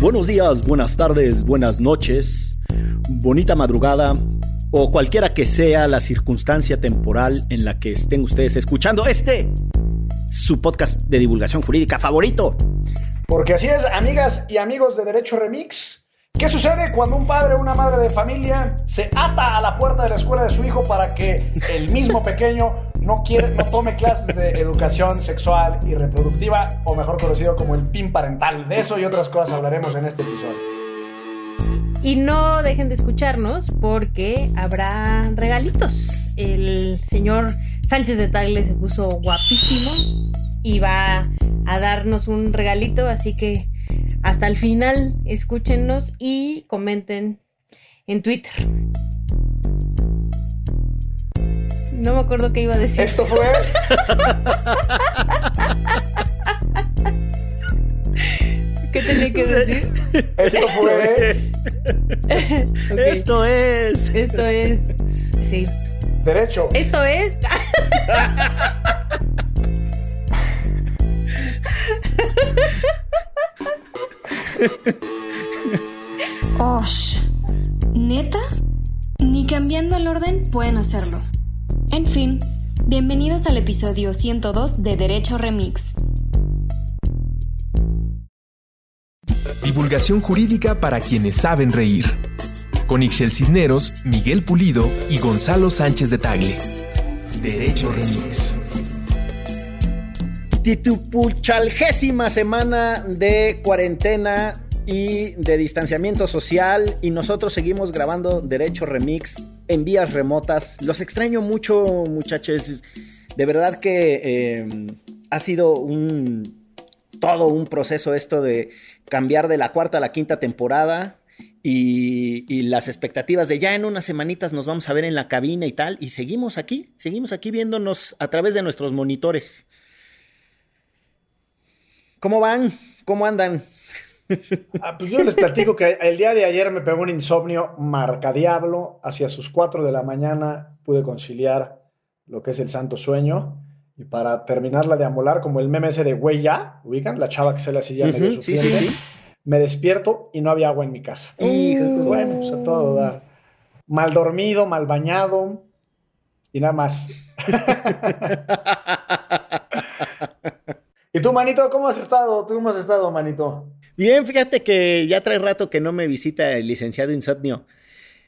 buenos días, buenas tardes, buenas noches, bonita madrugada o cualquiera que sea la circunstancia temporal en la que estén ustedes escuchando este, su podcast de divulgación jurídica favorito. Porque así es, amigas y amigos de Derecho Remix. ¿Qué sucede cuando un padre o una madre de familia se ata a la puerta de la escuela de su hijo para que el mismo pequeño no, quiere, no tome clases de educación sexual y reproductiva, o mejor conocido como el PIN parental? De eso y otras cosas hablaremos en este episodio. Y no dejen de escucharnos porque habrá regalitos. El señor Sánchez de Tagle se puso guapísimo y va a darnos un regalito, así que hasta el final escúchenos y comenten en Twitter. No me acuerdo qué iba a decir. Esto fue. ¿Qué tenía que decir? Esto fue. Esto es. Esto es. Sí. Derecho. Esto es. Osh. ¿Neta? Ni cambiando el orden pueden hacerlo. En fin, bienvenidos al episodio 102 de Derecho Remix. Divulgación jurídica para quienes saben reír. Con Ixel Cisneros, Miguel Pulido y Gonzalo Sánchez de Tagle. Derecho Remix. Titupuchalgésima semana de cuarentena y de distanciamiento social y nosotros seguimos grabando Derecho Remix en vías remotas. Los extraño mucho muchachos. De verdad que eh, ha sido un todo un proceso esto de cambiar de la cuarta a la quinta temporada. Y las expectativas de ya en unas semanitas nos vamos a ver en la cabina y tal, y seguimos aquí, seguimos aquí viéndonos a través de nuestros monitores. ¿Cómo van? ¿Cómo andan? Ah, pues yo les platico que el día de ayer me pegó un insomnio marcadiablo. Hacia sus 4 de la mañana pude conciliar lo que es el santo sueño. Y para terminarla de amolar, como el meme ese de güey ya, ubican, la chava que se le hacía medio Ujú, sí, sí, sufriente, sí. me despierto y no había agua en mi casa. Hijo, bueno, pues a todo dar. Mal dormido, mal bañado y nada más. ¿Y tú, manito, cómo has estado? ¿Tú cómo has estado, manito? Bien, fíjate que ya trae rato que no me visita el licenciado Insomnio.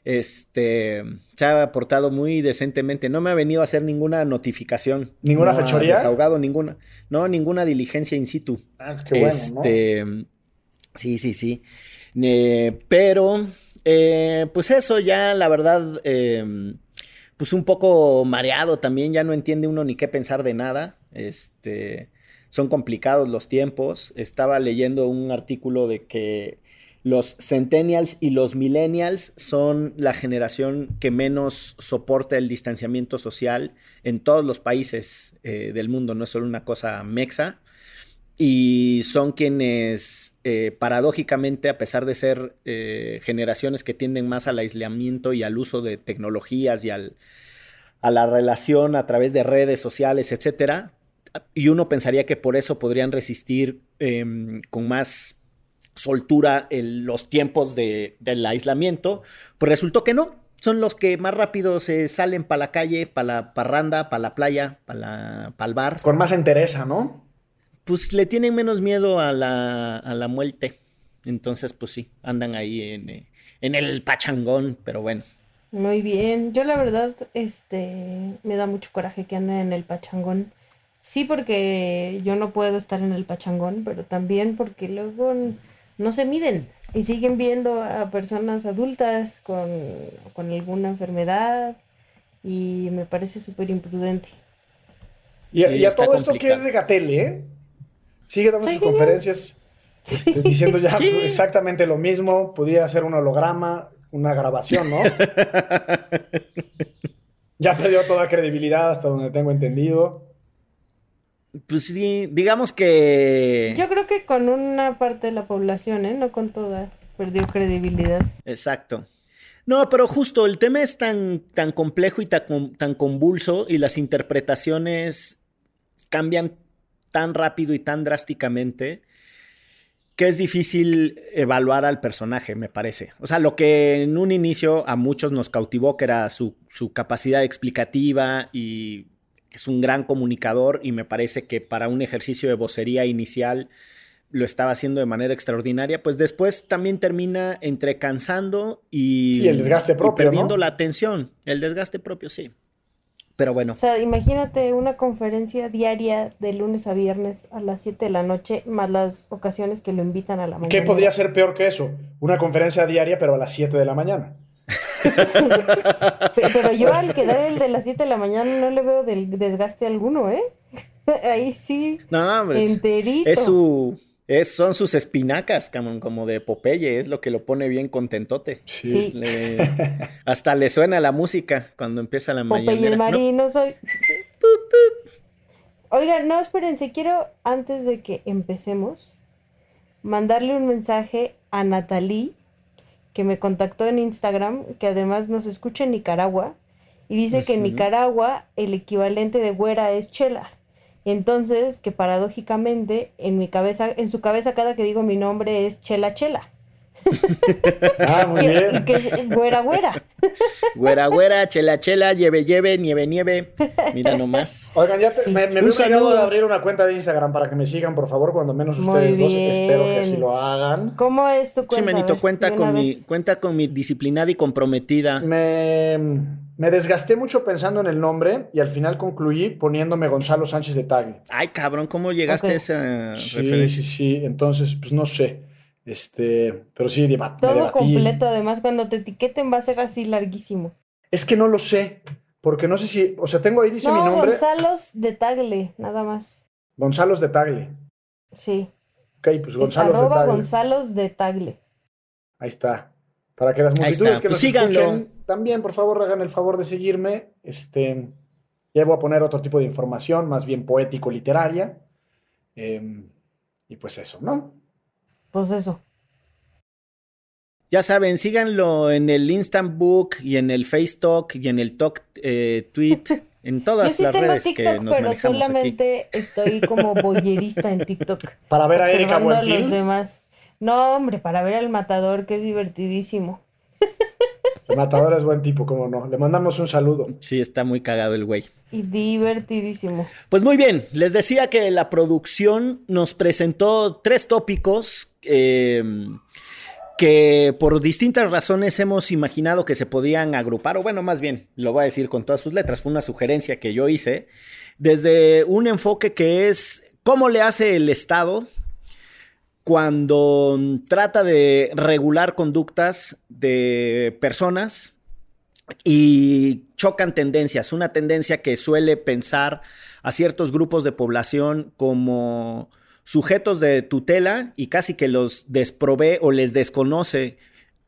Este se ha portado muy decentemente. No me ha venido a hacer ninguna notificación. ¿Ninguna no ha fechoría? Desahogado ninguna. No, ninguna diligencia in situ. Ah, qué bueno, ¿no? este, Sí, sí, sí. Eh, pero, eh, pues eso ya, la verdad, eh, pues un poco mareado también. Ya no entiende uno ni qué pensar de nada. Este, son complicados los tiempos. Estaba leyendo un artículo de que los centennials y los millennials son la generación que menos soporta el distanciamiento social en todos los países eh, del mundo, no es solo una cosa mexa. Y son quienes, eh, paradójicamente, a pesar de ser eh, generaciones que tienden más al aislamiento y al uso de tecnologías y al, a la relación a través de redes sociales, etcétera, y uno pensaría que por eso podrían resistir eh, con más soltura el, los tiempos de, del aislamiento, pues resultó que no. Son los que más rápido se salen para la calle, para la parranda, para la playa, para el bar. Con más entereza, ¿no? Pues le tienen menos miedo a la, a la muerte. Entonces, pues sí, andan ahí en, eh, en el pachangón, pero bueno. Muy bien. Yo la verdad, este, me da mucho coraje que anden en el pachangón. Sí, porque yo no puedo estar en el pachangón, pero también porque luego no se miden y siguen viendo a personas adultas con, con alguna enfermedad y me parece súper imprudente. Y, Sí, y a todo esto que es de Gatel, ¿eh? Sigue dando sus conferencias este, diciendo ya Sí. exactamente lo mismo. Podía hacer un holograma, una grabación, ¿no? ya perdió toda credibilidad hasta donde tengo entendido. Pues sí, digamos que... Yo creo que con una parte de la población, ¿eh? No con toda, perdió credibilidad. Exacto. No, pero justo el tema es tan, tan complejo y tan, tan convulso y las interpretaciones cambian tan rápido y tan drásticamente que es difícil evaluar al personaje, me parece. O sea, lo que en un inicio a muchos nos cautivó, que era su, su capacidad explicativa y es un gran comunicador y me parece que para un ejercicio de vocería inicial lo estaba haciendo de manera extraordinaria, pues después también termina entre cansando y, y el desgaste propio, perdiendo la atención, el desgaste propio, sí. Pero bueno. O sea, imagínate una conferencia diaria de lunes a viernes a las 7 de la noche, más las ocasiones que lo invitan a la mañana. ¿Qué podría ser peor que eso? Una conferencia diaria, pero a las 7 de la mañana. Pero yo al quedar el de las 7 de la mañana no le veo del desgaste alguno, ¿eh? Ahí sí. No, hombre. Enterito. Es su es, son sus espinacas, como de Popeye, es lo que lo pone bien contentote. Sí. Le, hasta le suena la música cuando empieza la mañana. Popeye el marino, soy. Oiga, no, espérense, quiero, antes de que empecemos, mandarle un mensaje a Natalie, que me contactó en Instagram, que además nos escucha en Nicaragua, y dice que en Nicaragua el equivalente de güera es chela. Entonces, que paradójicamente, en mi cabeza, en su cabeza, cada que digo mi nombre es Chela Chela. Ah, muy bien. Que güera güera. Güera güera, chela chela, lleve lleve, nieve nieve. Mira nomás. Oigan, ya te, me, me Un hubiera saludo. de abrir una cuenta de Instagram para que me sigan, por favor, cuando menos Muy ustedes dos. Espero que así lo hagan. ¿Cómo es tu cuenta? Sí, cuenta con, mi, cuenta con mi disciplinada y comprometida. Me, me desgasté mucho pensando en el nombre y al final concluí poniéndome Gonzalo Sánchez de Tagle. Ay, cabrón, ¿cómo llegaste Ok. a esa Sí, referencia? sí, sí. Entonces, pues no sé. Este, pero sí, deba- me Todo debatí. completo, además, cuando te etiqueten va a ser así larguísimo. Es que no lo sé, porque no sé si, o sea, tengo ahí dice mi No, nombre, Gonzalos de Tagle, nada más. Gonzalos de Tagle. Sí. Ok, pues Es Gonzalos de arroba Tagle. Gonzalos de Tagle. Ahí está. Para que las multitudes que Pues nos síganlo. escuchen también, por favor, hagan el favor de seguirme. Este, ya voy a poner otro tipo de información, más bien poético-literaria. Em, y pues eso, ¿no? Pues eso. Ya saben, síganlo en el Instant Book y en el Face Talk y en el Talk eh, Tweet, en Yo todas sí las tengo redes que TikTok, nos pero manejamos aquí. solamente estoy como boyerista en TikTok. Para ver a Erika observando a los Buenfil. demás. No, hombre, para ver al matador, que es divertidísimo. El matador es buen tipo, cómo no. Le mandamos un saludo. Sí, está muy cagado el güey. Y divertidísimo. Pues muy bien, les decía que la producción nos presentó tres tópicos eh, que por distintas razones hemos imaginado que se podían agrupar, o bueno, más bien, lo voy a decir con todas sus letras, fue una sugerencia que yo hice, desde un enfoque que es cómo le hace el Estado cuando trata de regular conductas de personas y chocan tendencias. Una tendencia que suele pensar a ciertos grupos de población como sujetos de tutela y casi que los desprovee o les desconoce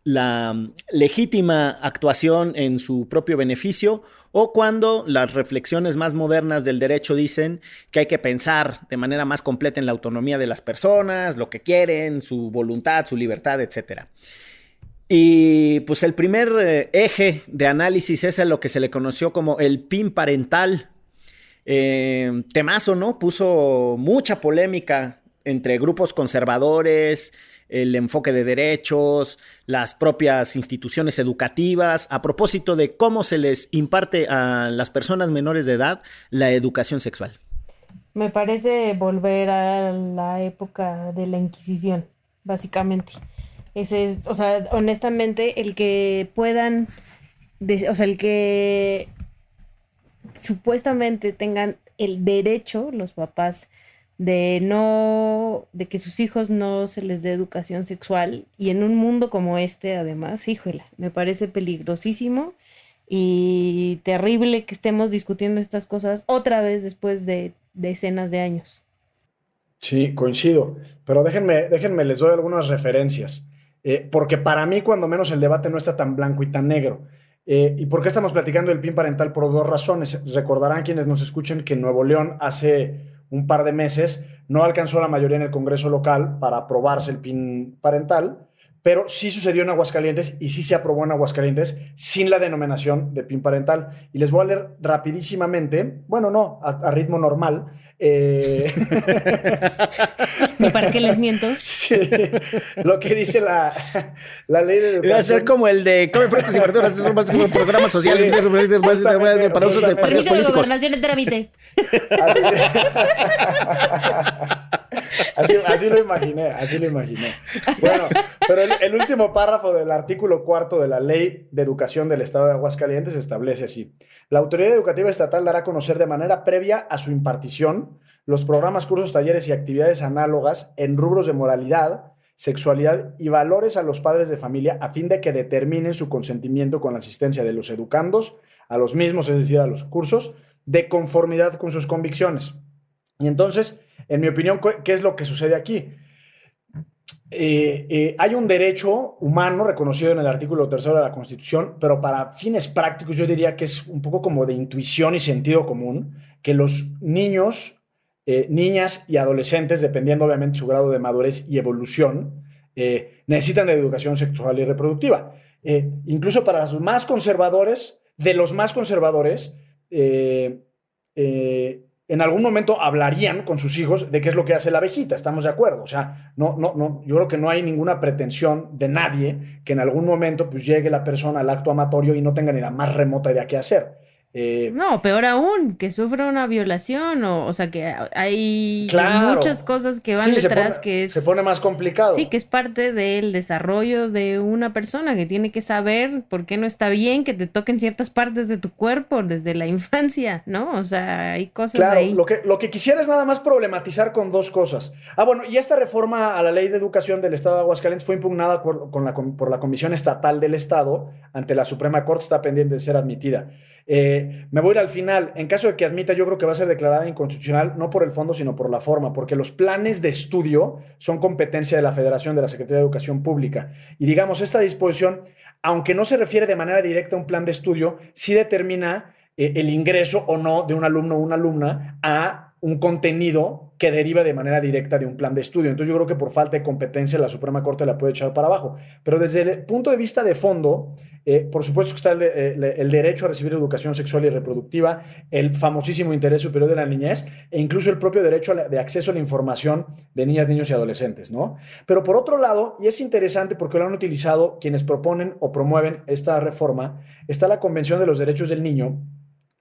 la mm, legítima actuación en su propio beneficio o cuando las reflexiones más modernas del derecho dicen que hay que pensar de manera más completa en la autonomía de las personas, lo que quieren, su voluntad, su libertad, etcétera. Y pues el primer eh, eje de análisis es a lo que se le conoció como el PIN parental. Eh, temazo, ¿no? Puso mucha polémica entre grupos conservadores, el enfoque de derechos, las propias instituciones educativas, a propósito de cómo se les imparte a las personas menores de edad la educación sexual. Me parece volver a la época de la Inquisición, básicamente. Ese es, o sea, honestamente, el que puedan, o sea, el que supuestamente tengan el derecho, los papás, de no, de que sus hijos no se les dé educación sexual y en un mundo como este, además, híjole, me parece peligrosísimo y terrible que estemos discutiendo estas cosas otra vez después de decenas de años. Sí, coincido. Pero déjenme, déjenme, les doy algunas referencias. Eh, porque para mí, cuando menos, el debate no está tan blanco y tan negro. Eh, ¿Y por qué estamos platicando del PIN parental? Por dos razones. Recordarán quienes nos escuchen que Nuevo León hace un par de meses no alcanzó la mayoría en el Congreso local para aprobarse el PIN parental, pero sí sucedió en Aguascalientes y sí se aprobó en Aguascalientes sin la denominación de PIN parental. Y les voy a leer rapidísimamente, bueno, no, a, a ritmo normal. eh, ni para qué les miento. Sí, lo que dice la, la ley de educación. Va a ser como el de come frutas y verduras, es más como programa social para usos de partidos Permiso de gobernación en trámite. Así, así, así lo imaginé, así lo imaginé. Bueno, pero el, el último párrafo del artículo cuarto de la Ley de Educación del Estado de Aguascalientes establece así. La autoridad educativa estatal dará a conocer de manera previa a su impartición los programas, cursos, talleres y actividades análogas en rubros de moralidad, sexualidad y valores a los padres de familia a fin de que determinen su consentimiento con la asistencia de los educandos a los mismos, es decir, a los cursos, de conformidad con sus convicciones. Y entonces, en mi opinión, ¿qué es lo que sucede aquí? Eh, eh, hay un derecho humano reconocido en el artículo tercero de la Constitución, pero para fines prácticos yo diría que es un poco como de intuición y sentido común, que los niños, eh, niñas y adolescentes, dependiendo obviamente su grado de madurez y evolución, eh, necesitan de educación sexual y reproductiva. Eh, incluso para los más conservadores, de los más conservadores, en algún momento hablarían con sus hijos de qué es lo que hace la abejita, estamos de acuerdo. O sea, no, no, no, yo creo que no hay ninguna pretensión de nadie que en algún momento pues, llegue la persona al acto amatorio y no tenga ni la más remota idea qué hacer. Eh, No, peor aún, que sufra una violación o, o sea, que hay Claro. muchas cosas que van sí, detrás pone, que es... se pone más complicado. Sí, que es parte del desarrollo de una persona que tiene que saber por qué no está bien que te toquen ciertas partes de tu cuerpo desde la infancia, ¿no? O sea, hay cosas Claro, ahí. lo que, lo que quisiera es nada más problematizar con dos cosas. Ah, bueno, y esta reforma a la ley de educación del Estado de Aguascalientes fue impugnada por, con la, com- por la Comisión Estatal del Estado ante la Suprema Corte, está pendiente de ser admitida. Eh, me voy a ir al final. En caso de que admita, yo creo que va a ser declarada inconstitucional, no por el fondo, sino por la forma, porque los planes de estudio son competencia de la Federación de la Secretaría de Educación Pública. Y digamos, esta disposición, aunque no se refiere de manera directa a un plan de estudio, sí determina eh, el ingreso o no de un alumno o una alumna a un contenido que deriva de manera directa de un plan de estudio. Entonces yo creo que por falta de competencia la Suprema Corte la puede echar para abajo. Pero desde el punto de vista de fondo, eh, por supuesto que está el, de- el- derecho a recibir educación sexual y reproductiva, el famosísimo interés superior de la niñez e incluso el propio derecho de acceso a la información de niñas, niños y adolescentes, ¿no? Pero por otro lado, y es interesante porque lo han utilizado quienes proponen o promueven esta reforma, está la Convención de los Derechos del Niño,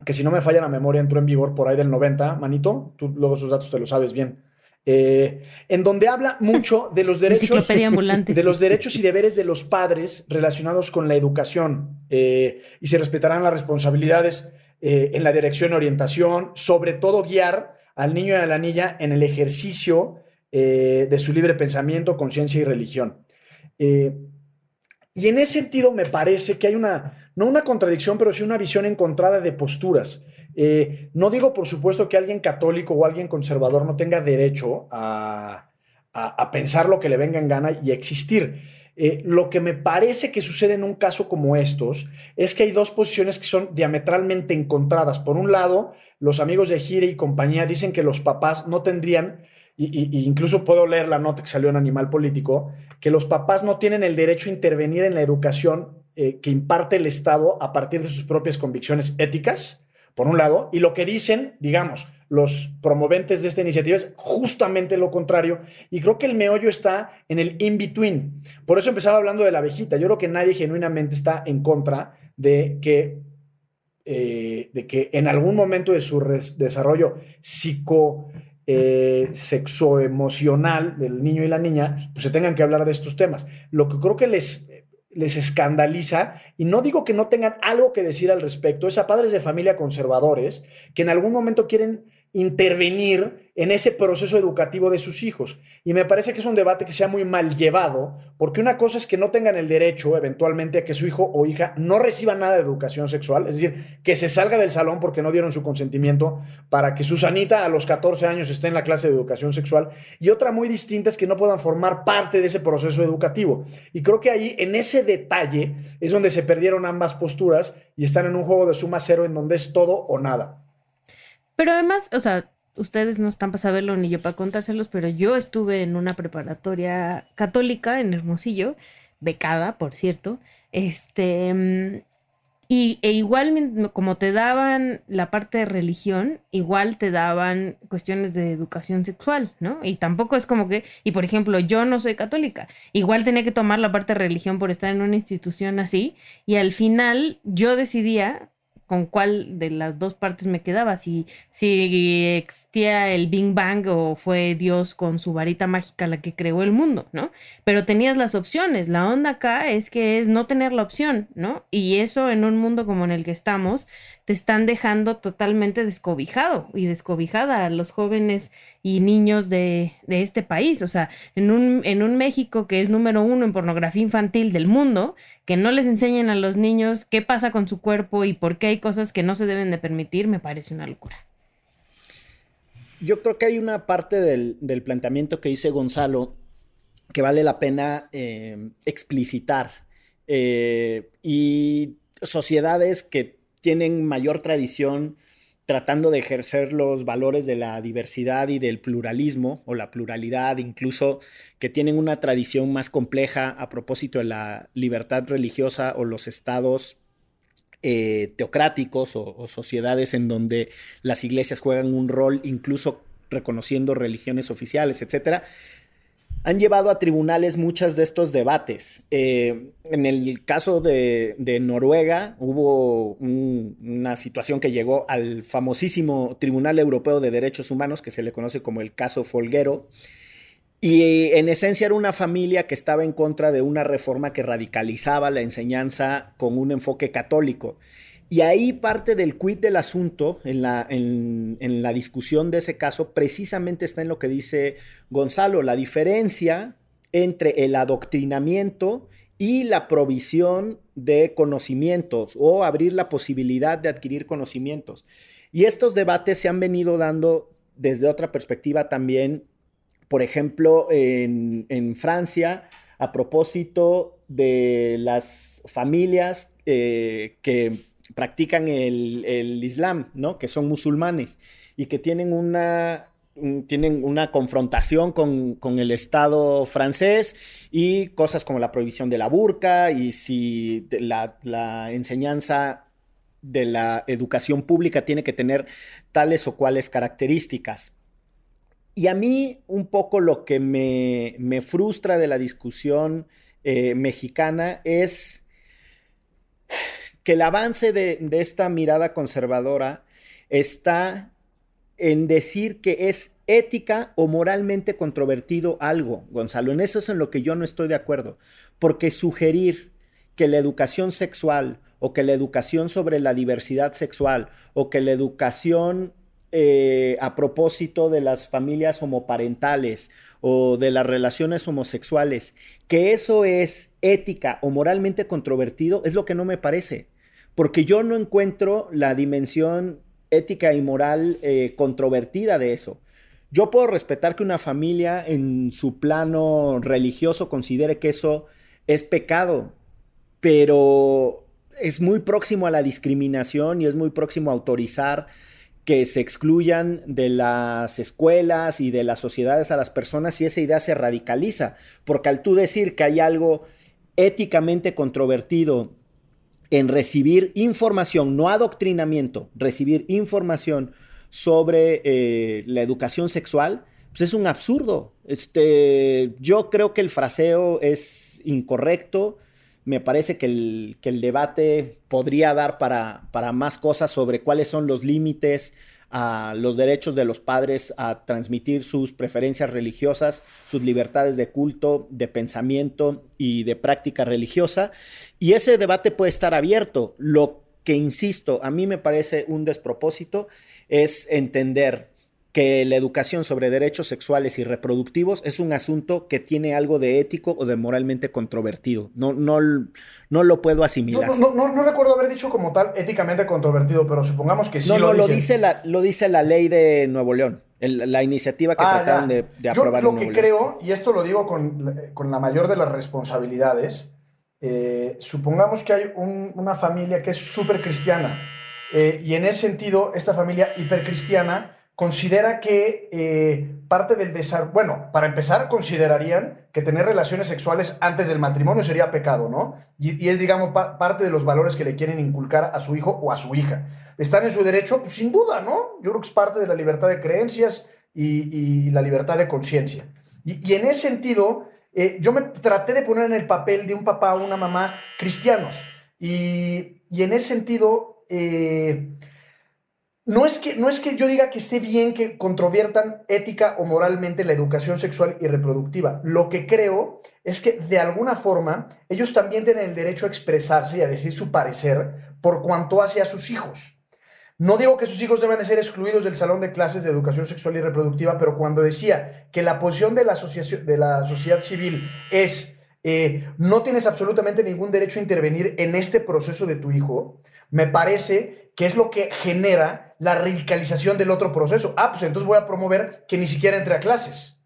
que si no me falla la memoria entró en vigor por ahí del 90, manito, tú luego esos datos te los sabes bien, eh, en donde habla mucho de los derechos, de los derechos y deberes de los padres relacionados con la educación eh, y se respetarán las responsabilidades eh, en la dirección y orientación, sobre todo guiar al niño y a la niña en el ejercicio de su libre pensamiento, conciencia y religión. Y en ese sentido me parece que hay una, no una contradicción, pero sí una visión encontrada de posturas. Eh, no digo, por supuesto, que alguien católico o alguien conservador no tenga derecho a, a- pensar lo que le venga en gana y existir. Eh, lo que me parece que sucede en un caso como estos es que hay dos posiciones que son diametralmente encontradas. Por un lado, los amigos de Gire y compañía dicen que los papás no tendrían, y, incluso puedo leer la nota que salió en Animal Político, que los papás no tienen el derecho a intervenir en la educación eh, que imparte el Estado a partir de sus propias convicciones éticas, por un lado, y lo que dicen, digamos, los promoventes de esta iniciativa es justamente lo contrario, y creo que el meollo está en el in-between. Por eso empezaba hablando de la abejita. Yo creo que nadie genuinamente está en contra de que, eh, de que en algún momento de su desarrollo psico eh, sexoemocional del niño y la niña, pues se tengan que hablar de estos temas. Lo que creo que les, les escandaliza, y no digo que no tengan algo que decir al respecto, es a padres de familia conservadores que en algún momento quieren intervenir en ese proceso educativo de sus hijos. Y me parece que es un debate que se ha muy mal llevado, porque una cosa es que no tengan el derecho eventualmente a que su hijo o hija no reciba nada de educación sexual, es decir, que se salga del salón porque no dieron su consentimiento para que Susanita a los 14 años esté en la clase de educación sexual, y otra muy distinta es que no puedan formar parte de ese proceso educativo. Y creo que ahí, en ese detalle, es donde se perdieron ambas posturas y están en un juego de suma cero en donde es todo o nada. Pero además, o sea, ustedes no están para saberlo ni yo para contárselos, pero yo estuve en una preparatoria católica en Hermosillo, becada, por cierto. Este, Y, e igual, como te daban la parte de religión, igual te daban cuestiones de educación sexual, ¿no? Y tampoco es como que, y por ejemplo, yo no soy católica, igual tenía que tomar la parte de religión por estar en una institución así, y al final yo decidía con cuál de las dos partes me quedaba, si, si existía el Big Bang o fue Dios con su varita mágica la que creó el mundo, ¿no? Pero tenías las opciones, la onda acá es que es no tener la opción, ¿no? Y eso en un mundo como en el que estamos, te están dejando totalmente descobijado y descobijada a los jóvenes y niños de, este país. O sea, en un, en un México que es número uno en pornografía infantil del mundo, que no les enseñen a los niños qué pasa con su cuerpo y por qué hay cosas que no se deben de permitir, me parece una locura. Yo creo que hay una parte del, planteamiento que dice Gonzalo que vale la pena eh, explicitar. Eh, y sociedades que tienen mayor tradición tratando de ejercer los valores de la diversidad y del pluralismo o la pluralidad, incluso que tienen una tradición más compleja a propósito de la libertad religiosa o los estados eh, teocráticos o, o, sociedades en donde las iglesias juegan un rol incluso reconociendo religiones oficiales, etcétera han llevado a tribunales muchos de estos debates. Eh, en el caso de, Noruega hubo una situación que llegó al famosísimo Tribunal Europeo de Derechos Humanos, que se le conoce como el caso Folguero. Y en esencia era una familia que estaba en contra de una reforma que radicalizaba la enseñanza con un enfoque católico. Y ahí parte del quid del asunto, en la, en, la discusión de ese caso, precisamente está en lo que dice Gonzalo, la diferencia entre el adoctrinamiento y la provisión de conocimientos o abrir la posibilidad de adquirir conocimientos. Y estos debates se han venido dando desde otra perspectiva también, por ejemplo, en, Francia, a propósito de las familias eh, que practican el, Islam, ¿no? Que son musulmanes y que tienen una, tienen una confrontación con, el Estado francés y cosas como la prohibición de la burka y si la, la enseñanza de la educación pública tiene que tener tales o cuales características. Y a mí un poco lo que me, frustra de la discusión eh, mexicana es que el avance de, esta mirada conservadora está en decir que es ética o moralmente controvertido algo, Gonzalo. En eso es en lo que yo no estoy de acuerdo, porque sugerir que la educación sexual o que la educación sobre la diversidad sexual o que la educación eh, a propósito de las familias homoparentales o de las relaciones homosexuales, que eso es ética o moralmente controvertido, es lo que no me parece porque yo no encuentro la dimensión ética y moral eh, controvertida de eso. Yo puedo respetar que una familia en su plano religioso considere que eso es pecado, pero es muy próximo a la discriminación y es muy próximo a autorizar que se excluyan de las escuelas y de las sociedades a las personas si esa idea se radicaliza, porque al tú decir que hay algo éticamente controvertido en recibir información, no adoctrinamiento, recibir información sobre eh, la educación sexual, pues es un absurdo. Este, yo creo que el fraseo es incorrecto. Me parece que el, que el debate podría dar para, para más cosas sobre cuáles son los límites a los derechos de los padres a transmitir sus preferencias religiosas, sus libertades de culto, de pensamiento y de práctica religiosa. Y ese debate puede estar abierto. Lo que, insisto, a mí me parece un despropósito es entender que la educación sobre derechos sexuales y reproductivos es un asunto que tiene algo de ético o de moralmente controvertido. No, no, no lo puedo asimilar. No, no, no, recuerdo haber dicho como tal éticamente controvertido, pero supongamos que sí. No, lo no, lo dice, la, lo dice la ley de Nuevo León, la iniciativa que ah, trataron de, de, aprobar. Yo lo que creo, y esto lo digo con, con, la mayor de las responsabilidades, eh, supongamos que hay una familia que es súper cristiana. Eh, y en ese sentido, esta familia hipercristiana considera que eh, parte del desarrollo, bueno, para empezar, considerarían que tener relaciones sexuales antes del matrimonio sería pecado, ¿no? Y, es, digamos, parte de los valores que le quieren inculcar a su hijo o a su hija. ¿Están en su derecho? Pues sin duda, ¿no? Yo creo que es parte de la libertad de creencias y, la libertad de conciencia. Y, en ese sentido, eh, yo me traté de poner en el papel de un papá o una mamá cristianos. Y, en ese sentido, eh, no es, que, no es que yo diga que esté bien que controviertan ética o moralmente la educación sexual y reproductiva. Lo que creo es que de alguna forma ellos también tienen el derecho a expresarse y a decir su parecer por cuanto hace a sus hijos. No digo que sus hijos deben de ser excluidos del salón de clases de educación sexual y reproductiva, pero cuando decía que la posición de la, de la sociedad civil es eh, no tienes absolutamente ningún derecho a intervenir en este proceso de tu hijo, me parece que es lo que genera la radicalización del otro proceso. Ah, pues entonces voy a promover que ni siquiera entre a clases.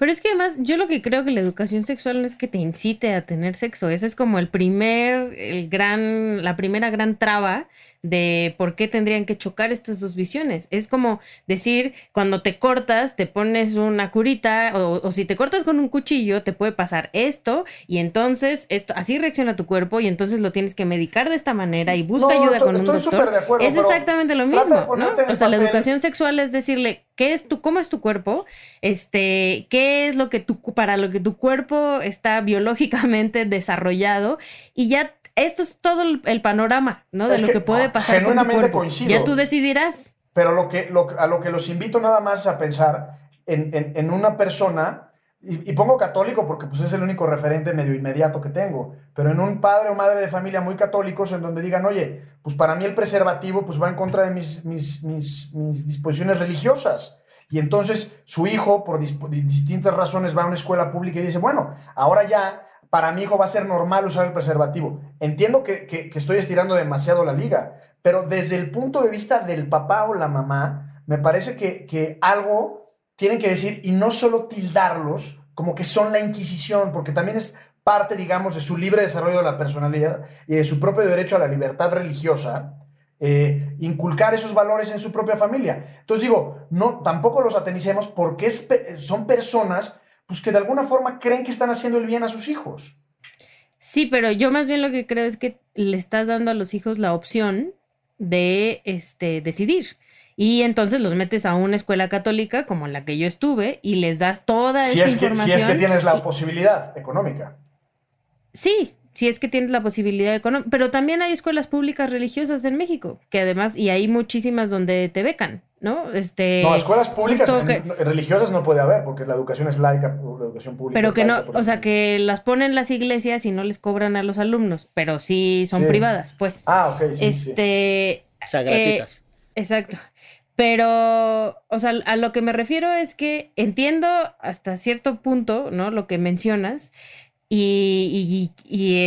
Pero es que además, yo lo que creo que la educación sexual no es que te incite a tener sexo. Ese es como el primer, el gran, la primera gran traba de por qué tendrían que chocar estas dos visiones. Es como decir, cuando te cortas, te pones una curita, o, si te cortas con un cuchillo, te puede pasar esto, y entonces esto, así reacciona tu cuerpo, y entonces lo tienes que medicar de esta manera y busca ayuda con un doctor. De acuerdo, es exactamente lo mismo. ¿no? O sea, la educación sexual es decirle, ¿qué es tu, cómo es tu cuerpo? Este, ¿qué es lo que tu, para lo que tu cuerpo está biológicamente desarrollado? Y ya esto es todo el, panorama, ¿no? De lo que, puede pasar. Genuinamente coincido. Ya tú decidirás. Pero lo que, a lo que los invito nada más a pensar en, una persona, y, pongo católico porque pues, es el único referente medio inmediato que tengo, pero en un padre o madre de familia muy católicos en donde digan, oye, pues para mí el preservativo pues, va en contra de mis, mis, mis, mis disposiciones religiosas. Y entonces su hijo, por distintas razones, va a una escuela pública y dice, bueno, ahora ya para mi hijo va a ser normal usar el preservativo. Entiendo que, estoy estirando demasiado la liga, pero desde el punto de vista del papá o la mamá, me parece que, que algo tienen que decir y no solo tildarlos como que son la Inquisición, porque también es parte, digamos, de su libre desarrollo de la personalidad y de su propio derecho a la libertad religiosa, eh, inculcar esos valores en su propia familia. Entonces digo, no, tampoco los atenicemos porque son personas pues que de alguna forma creen que están haciendo el bien a sus hijos. Sí, pero yo más bien lo que creo es que le estás dando a los hijos la opción de este, decidir. Y entonces los metes a una escuela católica como la que yo estuve y les das toda si esa es que, Si es que tienes la posibilidad económica. Sí, si es que tienes la posibilidad económica. Pero también hay escuelas públicas religiosas en México, que además, y hay muchísimas donde te becan. ¿No? Este, no, escuelas públicas religiosas no puede haber, porque la educación es laica, la educación pública. Pero que no, o sea, que las ponen las iglesias y no les cobran a los alumnos, pero sí son privadas, pues. Ah, ok, sí. Este. O sea, gratuitas. Eh, exacto. Pero, o sea, a lo que me refiero es que entiendo hasta cierto punto, ¿no? Lo que mencionas, y,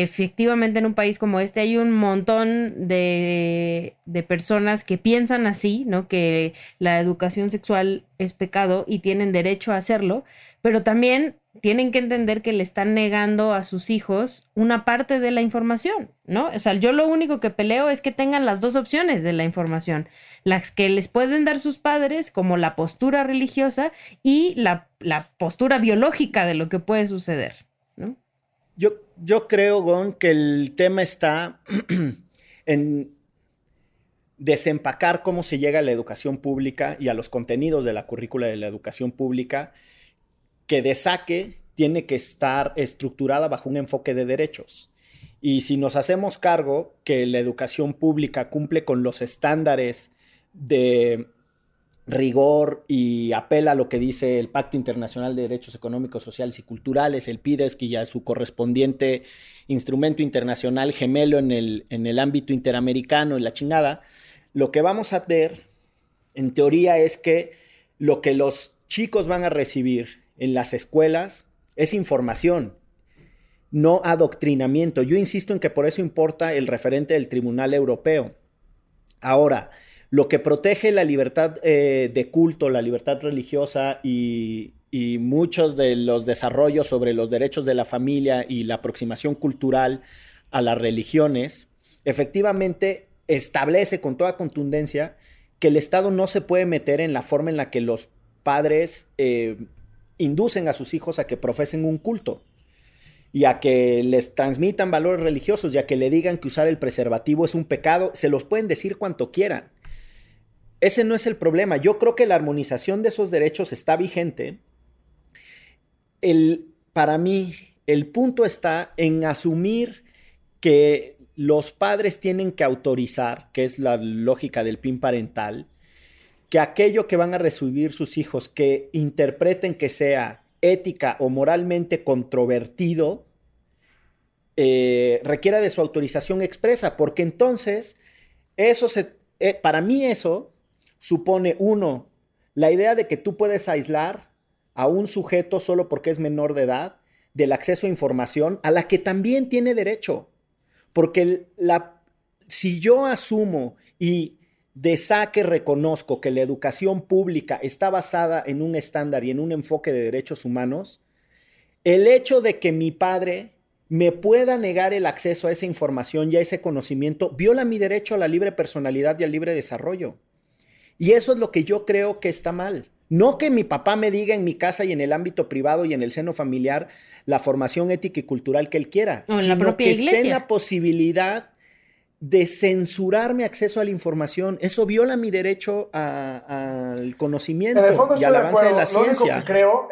efectivamente en un país como este hay un montón de, personas que piensan así, ¿no? Que la educación sexual es pecado y tienen derecho a hacerlo, pero también tienen que entender que le están negando a sus hijos una parte de la información, ¿no? O sea, yo lo único que peleo es que tengan las dos opciones de la información, las que les pueden dar sus padres, como la postura religiosa y la, postura biológica de lo que puede suceder. Yo, yo creo, Gon, que el tema está en desempacar cómo se llega a la educación pública y a los contenidos de la currícula de la educación pública, que de saque tiene que estar estructurada bajo un enfoque de derechos. Y si nos hacemos cargo que la educación pública cumple con los estándares de rigor y apela a lo que dice el Pacto Internacional de Derechos Económicos, Sociales y Culturales, el PIDES, que ya su correspondiente instrumento internacional gemelo en el, en el ámbito interamericano y la chingada, lo que vamos a ver, en teoría, es que lo que los chicos van a recibir en las escuelas es información, no adoctrinamiento. Yo insisto en que por eso importa el referente del Tribunal Europeo. Ahora, lo que protege la libertad eh, de culto, la libertad religiosa y, muchos de los desarrollos sobre los derechos de la familia y la aproximación cultural a las religiones, efectivamente establece con toda contundencia que el Estado no se puede meter en la forma en la que los padres eh, inducen a sus hijos a que profesen un culto y a que les transmitan valores religiosos y a que le digan que usar el preservativo es un pecado, se los pueden decir cuanto quieran. Ese no es el problema. Yo creo que la armonización de esos derechos está vigente. El, para mí, el punto está en asumir que los padres tienen que autorizar, que es la lógica del PIN parental, que aquello que van a recibir sus hijos, que interpreten que sea ética o moralmente controvertido eh, requiera de su autorización expresa, porque entonces eso se, eh, para mí eso supone uno, la idea de que tú puedes aislar a un sujeto solo porque es menor de edad del acceso a información a la que también tiene derecho, porque la, si yo asumo y de saque reconozco que la educación pública está basada en un estándar y en un enfoque de derechos humanos, el hecho de que mi padre me pueda negar el acceso a esa información y a ese conocimiento viola mi derecho a la libre personalidad y al libre desarrollo. Y eso es lo que yo creo que está mal. No que mi papá me diga en mi casa y en el ámbito privado y en el seno familiar la formación ética y cultural que él quiera, sino que esté en la posibilidad de censurar mi acceso a la información. Eso viola mi derecho al conocimiento y al avance de la ciencia. Lo único que creo,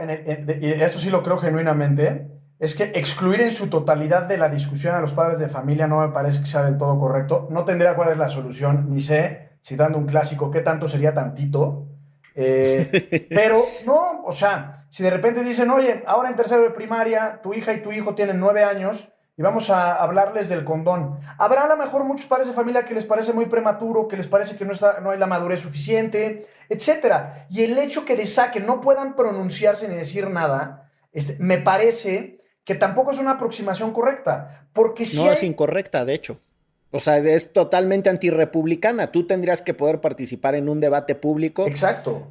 y esto sí lo creo genuinamente, es que excluir en su totalidad de la discusión a los padres de familia no me parece que sea del todo correcto. No tendría cuál es la solución, ni sé, citando un clásico, qué tanto sería tantito. Eh, pero no, o sea, si de repente dicen, oye, ahora en tercero de primaria, tu hija y tu hijo tienen nueve años, y vamos a hablarles del condón. Habrá a lo mejor muchos padres de familia que les parece muy prematuro, que les parece que no, está, no hay la madurez suficiente, etc. Y el hecho que de saque no puedan pronunciarse ni decir nada, este, me parece que tampoco es una aproximación correcta. Porque si no es incorrecta, de hecho. O sea, es totalmente antirrepublicana. Tú tendrías que poder participar en un debate público. Exacto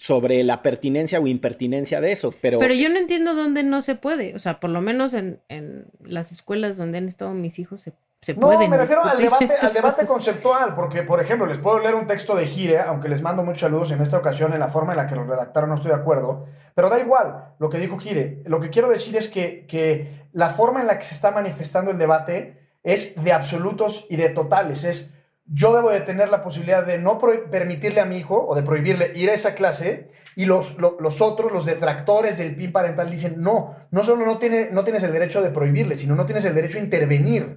sobre la pertinencia o impertinencia de eso, pero... Pero yo no entiendo dónde no se puede, o sea, por lo menos en, las escuelas donde han estado mis hijos se, se no, No, me refiero al debate, al debate conceptual, porque, por ejemplo, les puedo leer un texto de Gire, aunque les mando muchos saludos en esta ocasión, en la forma en la que lo redactaron no estoy de acuerdo, pero da igual lo que dijo Gire. Lo que quiero decir es que, que la forma en la que se está manifestando el debate es de absolutos y de totales, es yo debo de tener la posibilidad de no permitirle a mi hijo o de prohibirle ir a esa clase y los, los otros, los detractores del PIN parental dicen, no, no solo no, tiene, no tienes el derecho de prohibirle, sino no tienes el derecho a intervenir.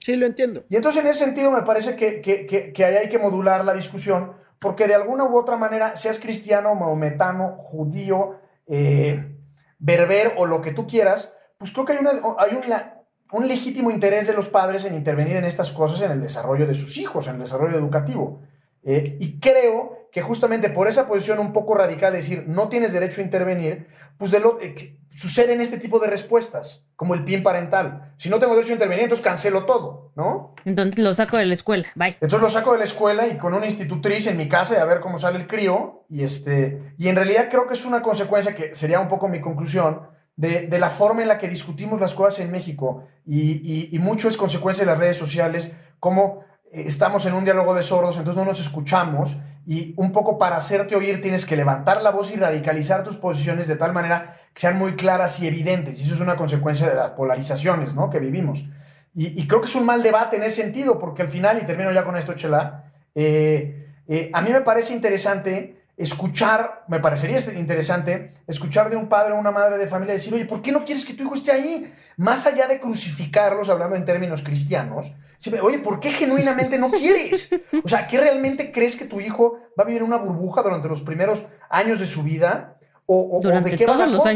Sí, lo entiendo. Y entonces en ese sentido me parece que, que, ahí hay que modular la discusión porque de alguna u otra manera, seas cristiano, maometano, judío, eh, berber o lo que tú quieras, pues creo que hay una, hay una un legítimo interés de los padres en intervenir en estas cosas en el desarrollo de sus hijos, en el desarrollo educativo. Eh, y creo que justamente por esa posición un poco radical de decir no tienes derecho a intervenir, pues de lo, eh, suceden este tipo de respuestas, como el PIN parental. Si no tengo derecho a intervenir, entonces cancelo todo, ¿no? Entonces lo saco de la escuela, bye. Entonces lo saco de la escuela y con una institutriz en mi casa y a ver cómo sale el crío. Y, este, y en realidad creo que es una consecuencia que sería un poco mi conclusión de, la forma en la que discutimos las cosas en México y, mucho es consecuencia de las redes sociales, como eh, estamos en un diálogo de sordos, entonces no nos escuchamos y un poco para hacerte oír tienes que levantar la voz y radicalizar tus posiciones de tal manera que sean muy claras y evidentes. Y eso es una consecuencia de las polarizaciones ¿no? que vivimos. Y, creo que es un mal debate en ese sentido, porque al final, y termino ya con esto, Chela, eh, eh, a mí me parece interesante escuchar, me parecería interesante, escuchar de un padre o una madre de familia decir, oye, ¿por qué no quieres que tu hijo esté ahí? Más allá de crucificarlos, hablando en términos cristianos, oye, ¿por qué genuinamente no quieres? O sea, ¿qué realmente crees que tu hijo va a vivir en una burbuja durante los primeros años de su vida? O, de qué va la cosa?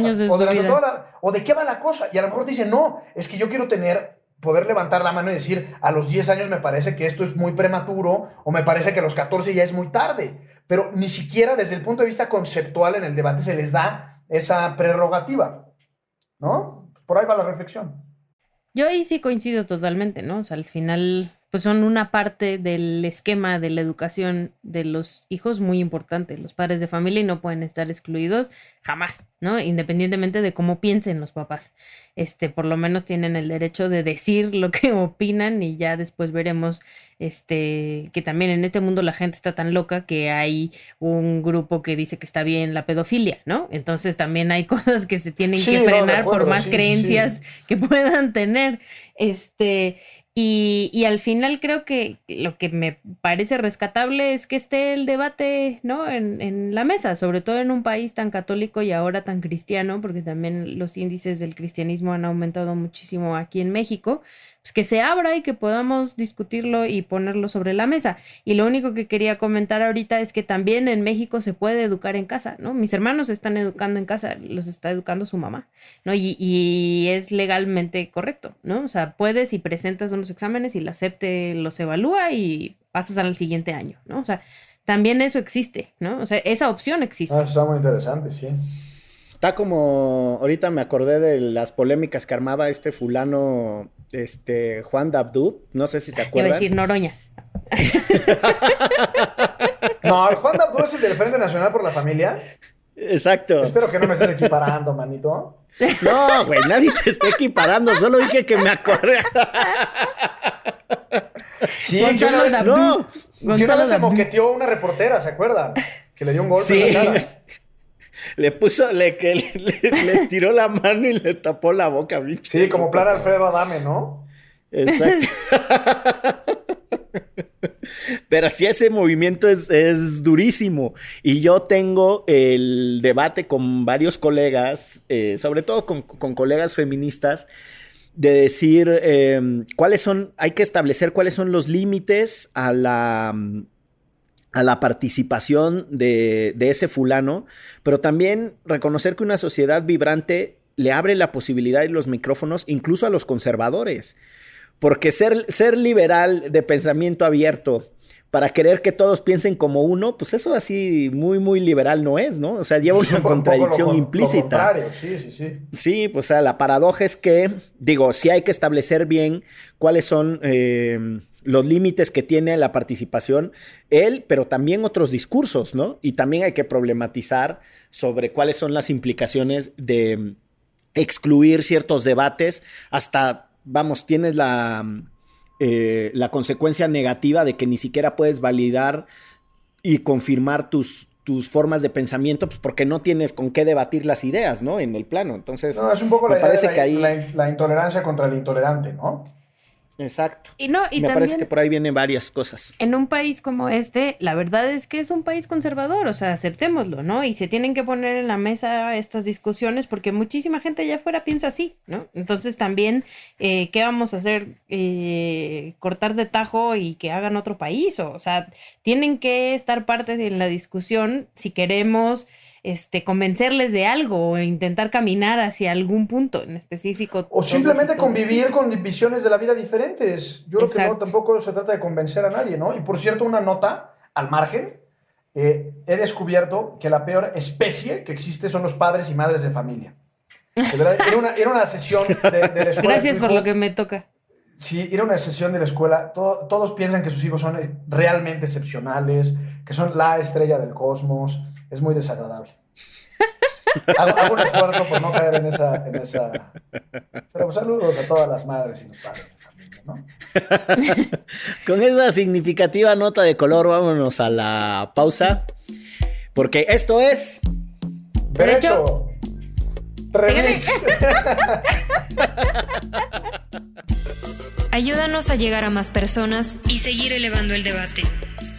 o, de qué va la cosa? Y a lo mejor te dicen, no, es que yo quiero tener poder levantar la mano y decir, a los 10 años me parece que esto es muy prematuro o me parece que a los 14 ya es muy tarde. Pero ni siquiera desde el punto de vista conceptual en el debate se les da esa prerrogativa. ¿No? Por ahí va la reflexión. Yo ahí sí coincido totalmente, ¿no? O sea, al final pues son una parte del esquema de la educación de los hijos muy importante. Los padres de familia no pueden estar excluidos jamás, ¿no? Independientemente de cómo piensen los papás. Este, por lo menos tienen el derecho de decir lo que opinan y ya después veremos este que también en este mundo la gente está tan loca que hay un grupo que dice que está bien la pedofilia, ¿no? Entonces también hay cosas que se tienen que frenar por más creencias que puedan tener. Este, y, al final creo que lo que me parece rescatable es que esté el debate, ¿no? En, en, la mesa, sobre todo en un país tan católico y ahora tan cristiano, porque también los índices del cristianismo han aumentado muchísimo aquí en México pues que se abra y que podamos discutirlo y ponerlo sobre la mesa. Y lo único que quería comentar ahorita es que también en México se puede educar en casa, ¿no? Mis hermanos están educando en casa, los está educando su mamá, ¿no? Y, y es legalmente correcto, ¿no? O sea, puedes y presentas unos exámenes y la acepte los evalúa y pasas al siguiente año, ¿no? O sea, también eso existe, ¿no? O sea, esa opción existe. Ah, eso está muy interesante, sí. Está como, ahorita me acordé de las polémicas que armaba este fulano, este, Juan Dabdú, no sé si se acuerdan. Iba a decir Noroña. no, el Juan Dabdú es el del Frente Nacional por la Familia. Exacto. Espero que no me estés equiparando, manito. No, güey, nadie te está equiparando, solo dije que me acordé. Sí, que una vez, no, que una vez se moqueteó una reportera, ¿se acuerdan? Que le dio un golpe en la cara le puso, le, que le, estiró la mano y le tapó la boca, bicho. Sí, como plan Alfredo Adame, ¿no? Exacto. Pero sí, ese movimiento es, durísimo. Y yo tengo el debate con varios colegas, eh, sobre todo con, colegas feministas, de decir em, cuáles son, hay que establecer cuáles son los límites a la a la participación de, ese fulano, pero también reconocer que una sociedad vibrante le abre la posibilidad y los micrófonos incluso a los conservadores. Porque ser, ser liberal de pensamiento abierto para querer que todos piensen como uno, pues eso así muy, muy liberal no es, ¿no? O sea, lleva una contradicción implícita. sí, sí, sí. Sí, pues o sea, la paradoja es que, digo, sí hay que establecer bien cuáles son eh, los límites que tiene la participación él, pero también otros discursos, ¿no? Y también hay que problematizar sobre cuáles son las implicaciones de excluir ciertos debates hasta, vamos, tienes la eh, la consecuencia negativa de que ni siquiera puedes validar y confirmar tus, tus formas de pensamiento, pues porque no tienes con qué debatir las ideas, ¿no? En el plano. Entonces, no, es un poco la, parece que ahí... la, intolerancia contra el intolerante, ¿no? Exacto. Y no, y Me parece que por ahí vienen varias cosas. En un país como este, la verdad es que es un país conservador, o sea, aceptémoslo, ¿no? Y se tienen que poner en la mesa estas discusiones porque muchísima gente allá afuera piensa así, ¿no? Entonces también, eh, ¿qué vamos a hacer? Eh, ¿Cortar de tajo y que hagan otro país? O, o sea, tienen que estar parte en la discusión si queremos este, convencerles de algo o intentar caminar hacia algún punto en específico. O simplemente convivir con visiones de la vida diferentes. Yo creo que no, tampoco se trata de convencer a nadie, ¿no? Y por cierto, una nota al margen, eh, he descubierto que la peor especie que existe son los padres y madres de familia. Era una, era una sesión de, la escuela. Gracias por lo que me toca. Sí, era una sesión de la escuela. todos piensan que sus hijos son realmente excepcionales, que son la estrella del cosmos es muy desagradable. hago, un esfuerzo por no caer en esa, en esa... Pero pues, saludos a todas las madres y los padres de familia, ¿no? Con esa significativa nota de color, vámonos a la pausa. Porque esto es. Derecho. Remix. Ayúdanos a llegar a más personas y seguir elevando el debate.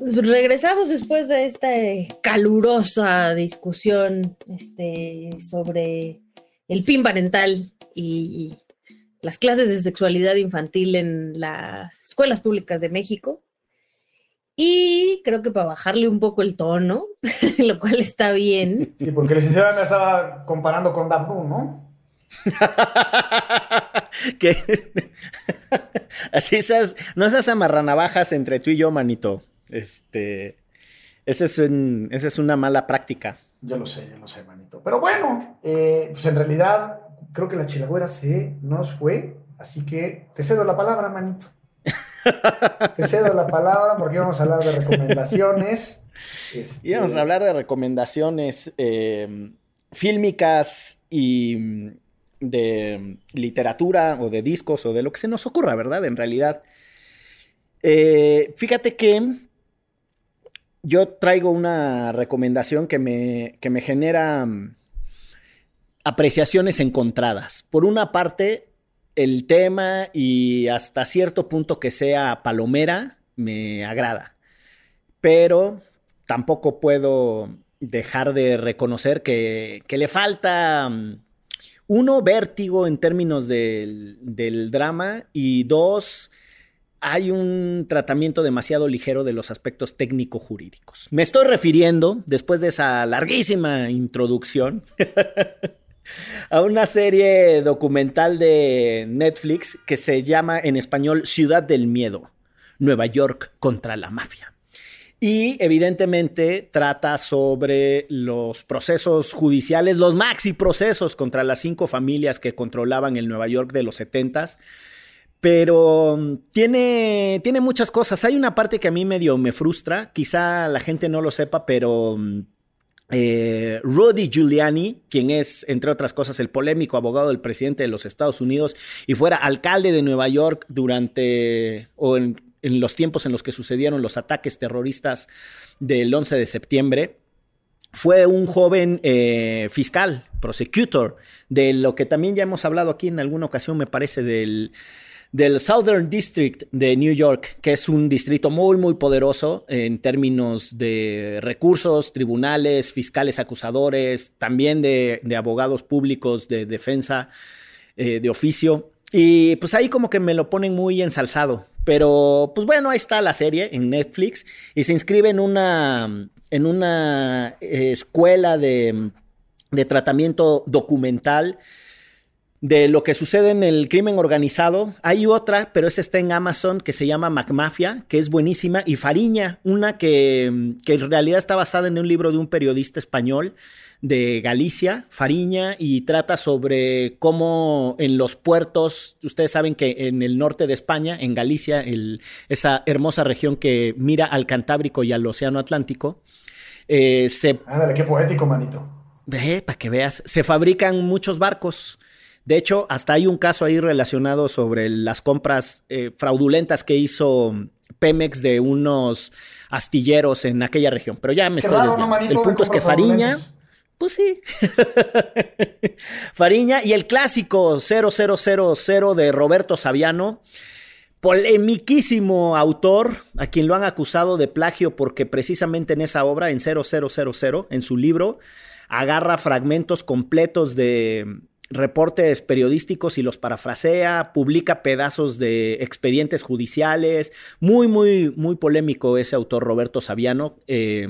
regresamos después de esta eh, calurosa discusión este, sobre el PIN parental y las clases de sexualidad infantil en las escuelas públicas de México. Y creo que para bajarle un poco el tono, lo cual está bien. Sí, porque el licenciado me estaba comparando con Dabdu, ¿no? que así esas, no esas amarranavajas entre tú y yo, manito. Este, esa es, es una mala práctica. Yo lo sé, yo lo sé, manito. Pero bueno, eh, pues en realidad creo que la chilagüera se nos fue, así que te cedo la palabra, manito. te cedo la palabra porque vamos a hablar de recomendaciones. Este... Íbamos a hablar de recomendaciones eh, fílmicas y de literatura o de discos o de lo que se nos ocurra, ¿verdad? En realidad. Eh, fíjate que yo traigo una recomendación que me, que me genera mm, apreciaciones encontradas. Por una parte, el tema y hasta cierto punto que sea palomera me agrada, pero tampoco puedo dejar de reconocer que, que le falta mm, uno, vértigo en términos del, drama y dos, hay un tratamiento demasiado ligero de los aspectos técnico-jurídicos. Me estoy refiriendo, después de esa larguísima introducción, a una serie documental de Netflix que se llama en español Ciudad del Miedo, Nueva York contra la mafia. Y evidentemente trata sobre los procesos judiciales, los maxi procesos contra las cinco familias que controlaban el Nueva York de los 70 pero mm, tiene, tiene muchas cosas. Hay una parte que a mí medio me frustra, quizá la gente no lo sepa, pero mm, eh, Rudy Giuliani, quien es, entre otras cosas, el polémico abogado del presidente de los Estados Unidos y fuera alcalde de Nueva York durante, o en, los tiempos en los que sucedieron los ataques terroristas del 11 de septiembre, fue un joven eh, fiscal, prosecutor, de lo que también ya hemos hablado aquí en alguna ocasión, me parece, del, del Southern District de New York, que es un distrito muy, muy poderoso en términos de recursos, tribunales, fiscales acusadores, también de, abogados públicos de defensa eh, de oficio. Y pues ahí como que me lo ponen muy ensalzado. Pero, pues bueno, ahí está la serie en Netflix y se inscribe en una, en una eh, escuela de, de tratamiento documental de lo que sucede en el crimen organizado. Hay otra, pero esa está en Amazon, que se llama MacMafia, que es buenísima, y Fariña, una que, que en realidad está basada en un libro de un periodista español de Galicia, Fariña, y trata sobre cómo en los puertos, ustedes saben que en el norte de España, en Galicia, esa hermosa región que mira al Cantábrico y al Océano Atlántico, eh, se... Ándale, qué poético, manito. Eh, para que veas, se fabrican muchos barcos. De hecho, hasta hay un caso ahí relacionado sobre las compras eh, fraudulentas que hizo Pemex de unos astilleros en aquella región. Pero ya me estoy desviando. El punto es que Fariña... Pues sí. Fariña y el clásico 0000 de Roberto Saviano, polemiquísimo autor, a quien lo han acusado de plagio porque precisamente en esa obra, en 0000, en su libro, agarra fragmentos completos de reportes periodísticos y los parafrasea, publica pedazos de expedientes judiciales, muy, muy, muy polémico ese autor Roberto Saviano. Eh,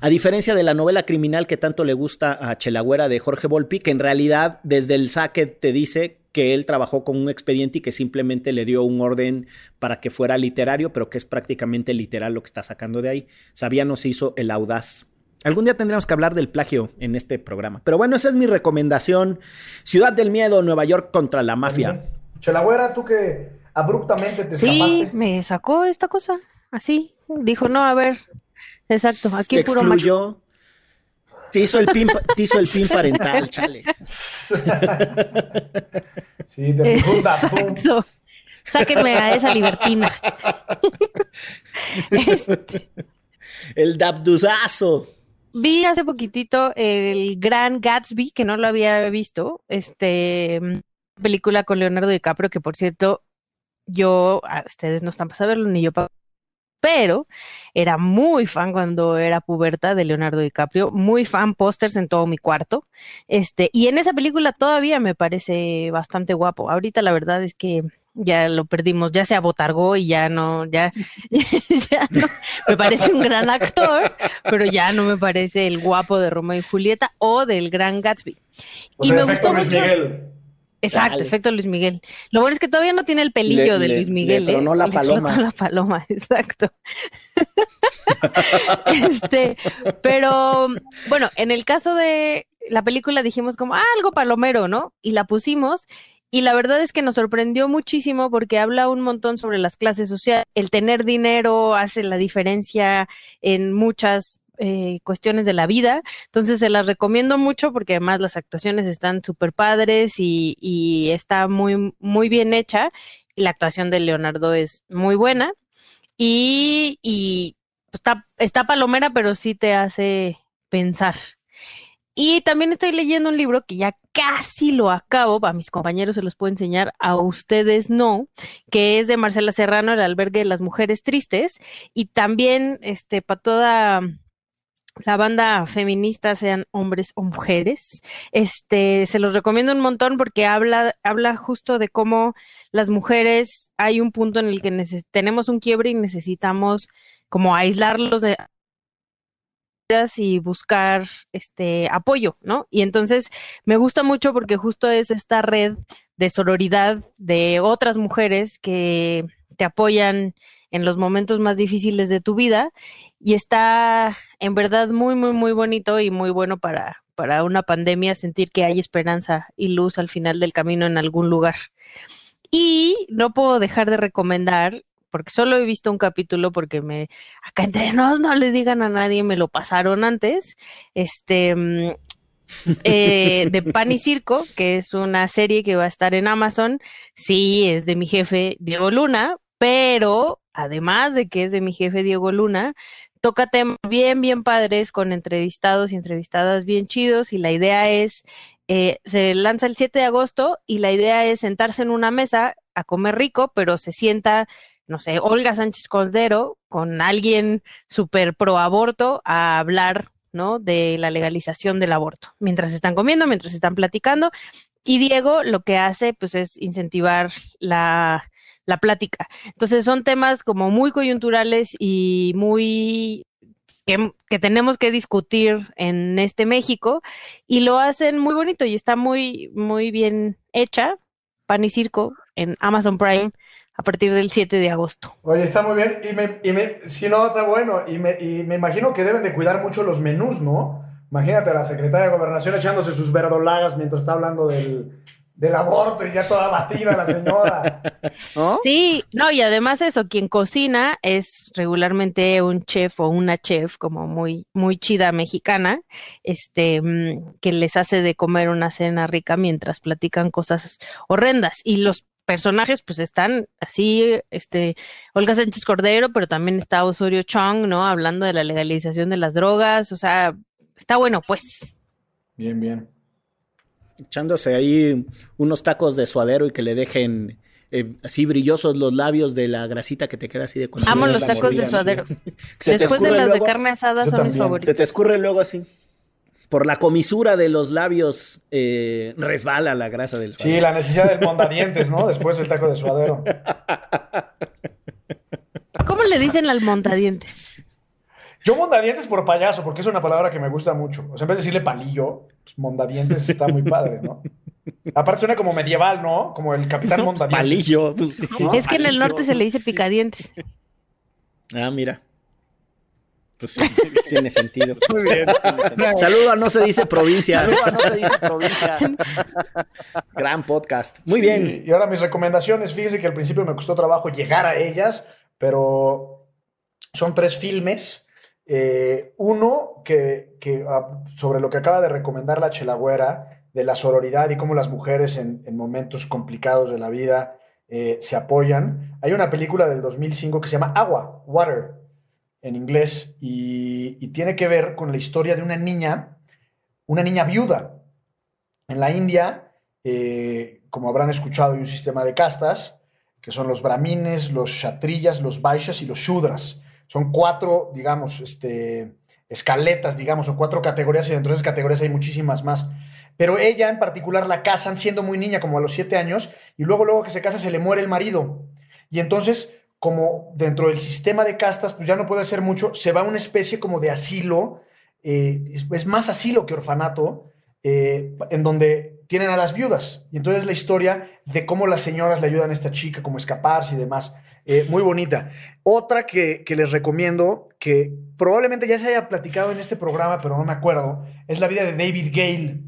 a diferencia de la novela criminal que tanto le gusta a Chelagüera de Jorge Volpi, que en realidad desde el saque te dice que él trabajó con un expediente y que simplemente le dio un orden para que fuera literario, pero que es prácticamente literal lo que está sacando de ahí. Sabiano se hizo el audaz. Algún día tendremos que hablar del plagio en este programa. Pero bueno, esa es mi recomendación. Ciudad del Miedo, Nueva York contra la mafia. Chelagüera, tú que abruptamente te escapaste. Sí, me sacó esta cosa, así. Dijo, no, a ver, Exacto, aquí te puro excluyó, Te hizo el pin, te hizo el pin parental, chale. Sí, te Exacto. Sáquenme a esa libertina. Este. El dabduzazo. Vi hace poquitito el Gran Gatsby, que no lo había visto. Este película con Leonardo DiCaprio, que por cierto, yo, ustedes no están para saberlo, ni yo para pero era muy fan cuando era puberta de Leonardo DiCaprio, muy fan pósters en todo mi cuarto. Este, y en esa película todavía me parece bastante guapo. Ahorita la verdad es que ya lo perdimos, ya se abotargó y ya no, ya, ya no, me parece un gran actor, pero ya no me parece el guapo de Romeo y Julieta o del gran Gatsby. O y sea, me efecto gustó Luis mucho- Miguel. Exacto, Dale. efecto Luis Miguel. Lo bueno es que todavía no tiene el pelillo Le- de Luis Miguel. le ¿eh? tronó la paloma. la paloma, exacto. este, pero bueno, en el caso de la película dijimos como "Ah, algo palomero, ¿no? Y la pusimos. Y la verdad es que nos sorprendió muchísimo porque habla un montón sobre las clases sociales. El tener dinero hace la diferencia en muchas eh, cuestiones de la vida. Entonces se las recomiendo mucho porque además las actuaciones están súper padres y, está muy, muy bien hecha. La actuación de Leonardo es muy buena. Y, y está, está palomera, pero sí te hace pensar. Y también estoy leyendo un libro que ya casi lo acabo, a mis compañeros se los puedo enseñar, a ustedes no, que es de Marcela Serrano, El albergue de las mujeres tristes, y también este para toda la banda feminista, sean hombres o mujeres, este se los recomiendo un montón porque habla habla justo de cómo las mujeres hay un punto en el que tenemos un quiebre y necesitamos como aislarlos de y buscar este apoyo, ¿no? Y entonces me gusta mucho porque justo es esta red de sororidad de otras mujeres que te apoyan en los momentos más difíciles de tu vida y está en verdad muy muy muy bonito y muy bueno para para una pandemia sentir que hay esperanza y luz al final del camino en algún lugar. Y no puedo dejar de recomendar porque solo he visto un capítulo porque me acá entre nos no le digan a nadie, me lo pasaron antes. Este mm, eh, de Pan y Circo, que es una serie que va a estar en Amazon. Sí, es de mi jefe Diego Luna, pero además de que es de mi jefe Diego Luna, toca temas bien, bien padres con entrevistados y entrevistadas bien chidos y la idea es, eh, se lanza el 7 de agosto y la idea es sentarse en una mesa a comer rico, pero se sienta no sé, Olga Sánchez Cordero con alguien súper pro aborto a hablar, ¿no? De la legalización del aborto, mientras están comiendo, mientras están platicando. Y Diego lo que hace, pues, es incentivar la, la plática. Entonces son temas como muy coyunturales y muy que, que tenemos que discutir en este México y lo hacen muy bonito y está muy, muy bien hecha. Pan y Circo en Amazon Prime a partir del 7 de agosto. Oye, está muy bien. Y me, y me, si no, está bueno. Y me, y me imagino que deben de cuidar mucho los menús, ¿no? Imagínate a la secretaria de Gobernación echándose sus verdolagas mientras está hablando del, del aborto y ya toda batida la señora. ¿No? Sí, no, y además eso, quien cocina es regularmente un chef o una chef como muy, muy chida mexicana, este, mm, que les hace de comer una cena rica mientras platican cosas horrendas. Y los personajes pues están así, este, Olga Sánchez Cordero, pero también está Osorio Chong, ¿no? Hablando de la legalización de las drogas, o sea, está bueno, pues. Bien, bien. Echándose ahí unos tacos de suadero y que le dejen eh, así brillosos los labios de la grasita que te queda así de cuando Amo los tacos de suadero. Después de las luego- de carne asada son mis favoritos. Se te escurre luego así. Por la comisura de los labios eh, resbala la grasa del Sí, suadero. la necesidad del mondadientes, ¿no? Después del taco de suadero. ¿Cómo le dicen al montadientes? Yo mondadientes por payaso, porque es una palabra que me gusta mucho. O sea, en vez de decirle palillo, pues mondadientes está muy padre, ¿no? Aparte suena como medieval, ¿no? Como el capitán mondadientes. Palillo. pues, sí. ¿no? Es que en el norte se le dice picadientes. Ah, mira. Pues sí, tiene sentido. Muy bien. Saludo a No se dice provincia. Saludo a No se dice provincia. Gran podcast. Muy Sí, bien. Y ahora mis recomendaciones, fíjese que al principio me costó trabajo llegar a ellas, pero son tres filmes. Eh, uno que, que, ah, sobre lo que acaba de recomendar la Chelagüera, de la sororidad y cómo las mujeres en, en momentos complicados de la vida eh, se apoyan. Hay una película del 2005 que se llama Agua, Water, en inglés, y, tiene que ver con la historia de una niña, una niña viuda. En la India, eh, como habrán escuchado, hay un sistema de castas, que son los brahmines, los kshatriyas, los vaishyas y los shudras. Son cuatro, digamos, este, escaletas, digamos, o cuatro categorías, y dentro de esas categorías hay muchísimas más. Pero ella en particular la casan siendo muy niña, como a los siete años, y luego, luego que se casa se le muere el marido. Y entonces, como dentro del sistema de castas, pues ya no puede hacer mucho, se va a una especie como de asilo, eh, es, más asilo que orfanato, eh, en donde tienen a las viudas. Y entonces la historia de cómo las señoras le ayudan a esta chica, cómo escaparse y demás. Eh, muy bonita. Otra que, que les recomiendo, que probablemente ya se haya platicado en este programa, pero no me acuerdo, es la vida de David Gale.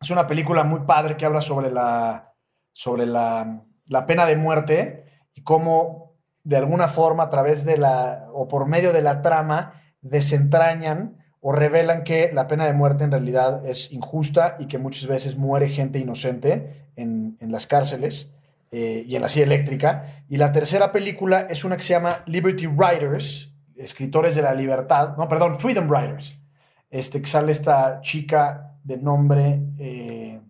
Es una película muy padre que habla sobre la, sobre la, la pena de muerte y cómo de alguna forma a través de la o por medio de la trama desentrañan o revelan que la pena de muerte en realidad es injusta y que muchas veces muere gente inocente en, las cárceles eh, y en la silla eléctrica. Y la tercera película es una que se llama Liberty Writers, escritores de la libertad, no, perdón, Freedom Writers, este, que sale esta chica de nombre eh,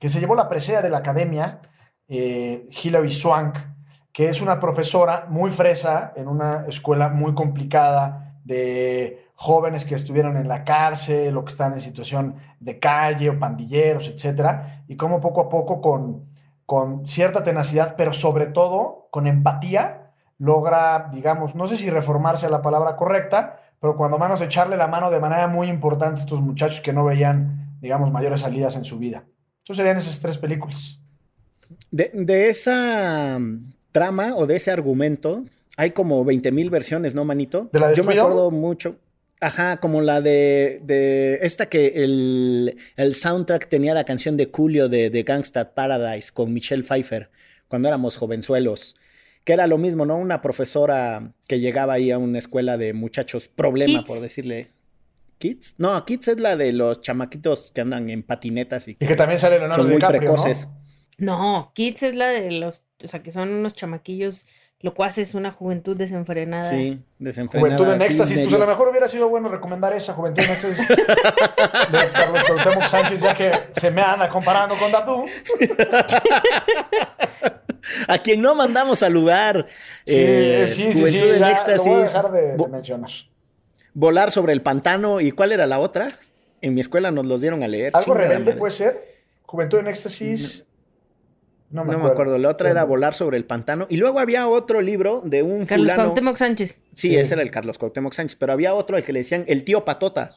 que se llevó la presea de la academia, eh, Hilary Swank, que es una profesora muy fresa en una escuela muy complicada de jóvenes que estuvieron en la cárcel o que están en situación de calle o pandilleros, etcétera, y cómo poco a poco con, con cierta tenacidad, pero sobre todo con empatía, logra, digamos, no sé si reformarse la palabra correcta, pero cuando menos echarle la mano de manera muy importante a estos muchachos que no veían, digamos, mayores salidas en su vida. Eso serían esas tres películas. De, de esa trama o de ese argumento, hay como 20 mil versiones, ¿no, manito? ¿De la de Yo me acuerdo mucho. Ajá, como la de, de esta que el, el soundtrack tenía la canción de Julio de, de Gangsta Paradise con Michelle Pfeiffer cuando éramos jovenzuelos. Que era lo mismo, ¿no? Una profesora que llegaba ahí a una escuela de muchachos problema, Kids. por decirle. ¿Kids? No, Kids es la de los chamaquitos que andan en patinetas y Y que también sale Leonardo son muy precoces. No, Kids es la de los, o sea, que son unos chamaquillos, lo cual es una juventud desenfrenada. Sí, desenfrenada. Juventud en éxtasis. Pues a lo mejor hubiera sido bueno recomendar esa Juventud en éxtasis de Carlos Cuauhtémoc Sánchez, ya que se me anda comparando con Dabdú. A quien no mandamos saludar. Sí, eh, sí, sí, sí. Juventud en ya éxtasis. Lo voy a dejar de, mencionar. volar sobre el pantano. ¿Y cuál era la otra? En mi escuela nos los dieron a leer. ¿Algo rebelde puede ser? Juventud en éxtasis. No me, No acuerdo. me acuerdo. La otra era volar sobre el pantano. Y luego había otro libro de un Carlos fulano. Cuauhtémoc Sánchez. Sí, Sí. ese era el Carlos Cuauhtémoc Sánchez. Pero había otro al que le decían el tío Patota.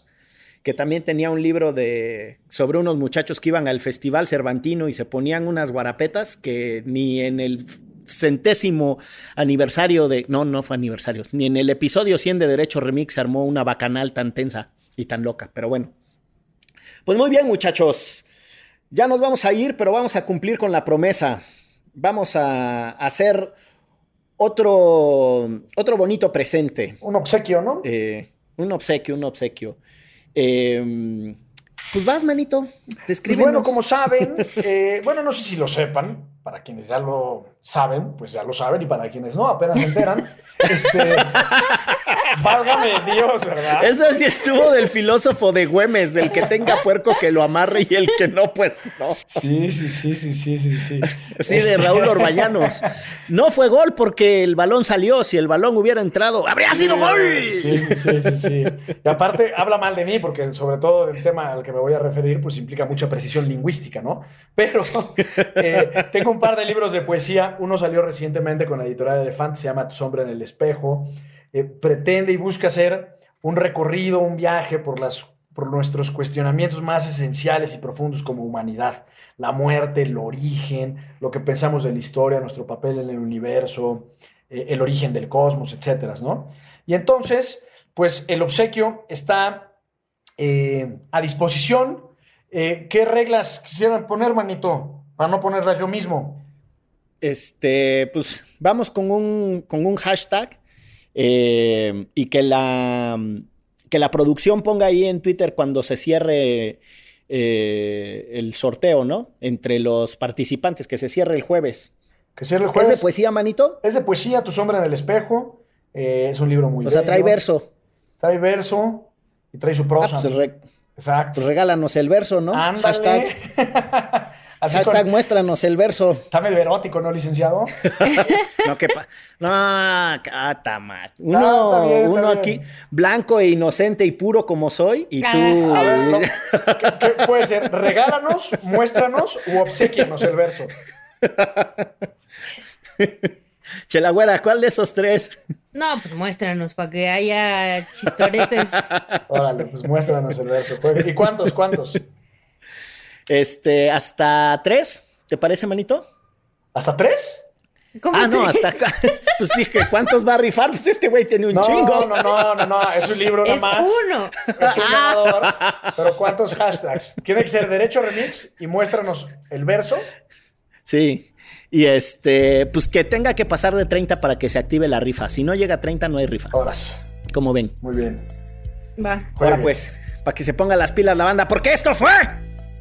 Que también tenía un libro de sobre unos muchachos que iban al Festival Cervantino y se ponían unas guarapetas que ni en el centésimo aniversario de. No, no fue aniversario. Ni en el episodio 100 de Derecho Remix se armó una bacanal tan tensa y tan loca. Pero bueno. Pues muy bien, muchachos. Ya nos vamos a ir, pero vamos a cumplir con la promesa. Vamos a hacer otro, otro bonito presente. Un obsequio, ¿no? Eh, un obsequio, un obsequio. Eh, pues vas, manito. Pues bueno, como saben, eh, bueno, no sé si lo sepan, para quienes ya lo saben, pues ya lo saben, y para quienes no, apenas se enteran, este, válgame Dios, ¿verdad? Eso sí estuvo del filósofo de Güemes, del que tenga puerco que lo amarre y el que no, pues no. Sí, sí, sí, sí, sí, sí, sí. Sí, de Este, Raúl Orbañanos. No fue gol porque el balón salió. Si el balón hubiera entrado, habría sido gol. Sí, sí, sí, sí, sí. Y aparte habla mal de mí porque sobre todo el tema al que me voy a referir pues implica mucha precisión lingüística, ¿no? Pero eh, tengo un par de libros de poesía. Uno salió recientemente con la editorial Elefante, se llama Tu sombra en el espejo. Eh, pretende y busca hacer un recorrido, un viaje por las por nuestros cuestionamientos más esenciales y profundos como humanidad, la muerte, el origen, lo que pensamos de la historia, nuestro papel en el universo, eh, el origen del cosmos, etcétera, ¿no? Y entonces, pues el obsequio está eh, a disposición. ¿Qué reglas quisieran poner, manito? Para no ponerlas yo mismo. Este, pues vamos con un, con un hashtag eh, y que la, que la producción ponga ahí en Twitter cuando se cierre eh, el sorteo, ¿no? Entre los participantes, que se cierre el jueves. Que cierre el ¿Es jueves. de poesía, manito? Es de poesía, Tu sombra en el espejo. Eh, es un libro muy O sea, trae verso. Trae verso y trae su Ah, prosa. pues, re- Exacto. pues regálanos el verso, ¿no? Ándale. Hashtag. Así Hashtag con- muéstranos el verso. Está medio erótico, ¿no, licenciado? No, que pa- No, ah, tamat. Uno, No, está bien, está uno bien. aquí, blanco e inocente y puro como soy, y tú. A ver, no. ¿Qué, qué puede ser? Regálanos, muéstranos u obsequianos el verso. Chela güera, ¿cuál de esos tres? No, pues muéstranos para que haya chistoretes. Órale, pues muéstranos el verso. Juegue. ¿Y cuántos? ¿Cuántos? Este, hasta tres, ¿te parece, manito? ¿Hasta tres? ¿Cómo Ah, no, hasta acá. Pues dije, ¿cuántos va a rifar? Pues este güey tiene un No, chingo. no, no, no, no. Es un libro nada Es uno. Es un ganador. Pero ¿cuántos hashtags? Tiene que ser Derecho Remix y muéstranos el verso. Sí. Y este, pues que tenga que pasar de 30 para que se active la rifa. Si no llega a 30, no hay rifa. Horas. Como ven. Muy bien. Va. Ahora pues, para que se ponga las pilas la banda, porque esto fue.